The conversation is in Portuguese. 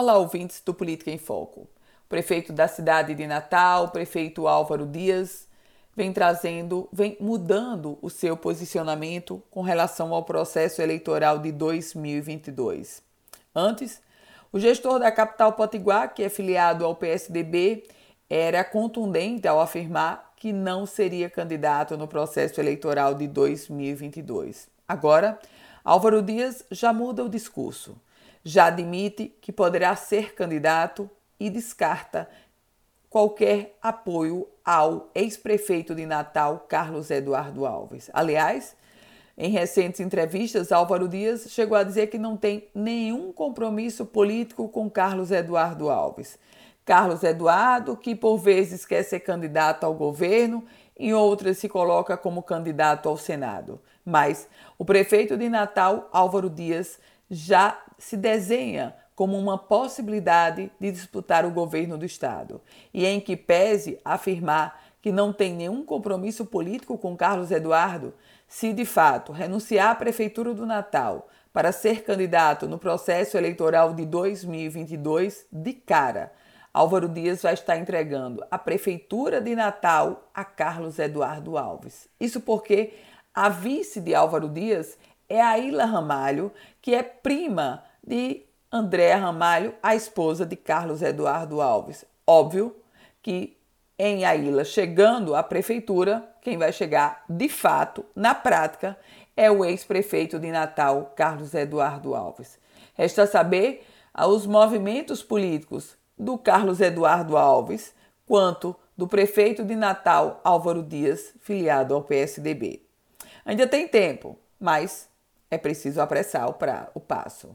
Olá, ouvintes do Política em Foco. O prefeito da cidade de Natal, o prefeito Álvaro Dias, vem trazendo, vem mudando o seu posicionamento com relação ao processo eleitoral de 2022. Antes, o gestor da capital Potiguar, que é filiado ao PSDB, era contundente ao afirmar que não seria candidato no processo eleitoral de 2022. Agora, Álvaro Dias já muda o discurso já admite que poderá ser candidato e descarta qualquer apoio ao ex-prefeito de Natal, Carlos Eduardo Alves. Aliás, em recentes entrevistas, Álvaro Dias chegou a dizer que não tem nenhum compromisso político com Carlos Eduardo Alves. Carlos Eduardo, que por vezes quer ser candidato ao governo, em outras se coloca como candidato ao Senado. Mas o prefeito de Natal, Álvaro Dias, já se desenha como uma possibilidade de disputar o governo do Estado, e em que pese afirmar que não tem nenhum compromisso político com Carlos Eduardo, se de fato renunciar à Prefeitura do Natal para ser candidato no processo eleitoral de 2022, de cara, Álvaro Dias vai estar entregando a Prefeitura de Natal a Carlos Eduardo Alves. Isso porque a vice de Álvaro Dias é a Ilha Ramalho, que é prima de Andréa Ramalho, a esposa de Carlos Eduardo Alves. Óbvio que em Aila, chegando à prefeitura, quem vai chegar de fato, na prática, é o ex-prefeito de Natal, Carlos Eduardo Alves. Resta saber os movimentos políticos do Carlos Eduardo Alves quanto do prefeito de Natal, Álvaro Dias, filiado ao PSDB. Ainda tem tempo, mas é preciso apressar o, pra, o passo.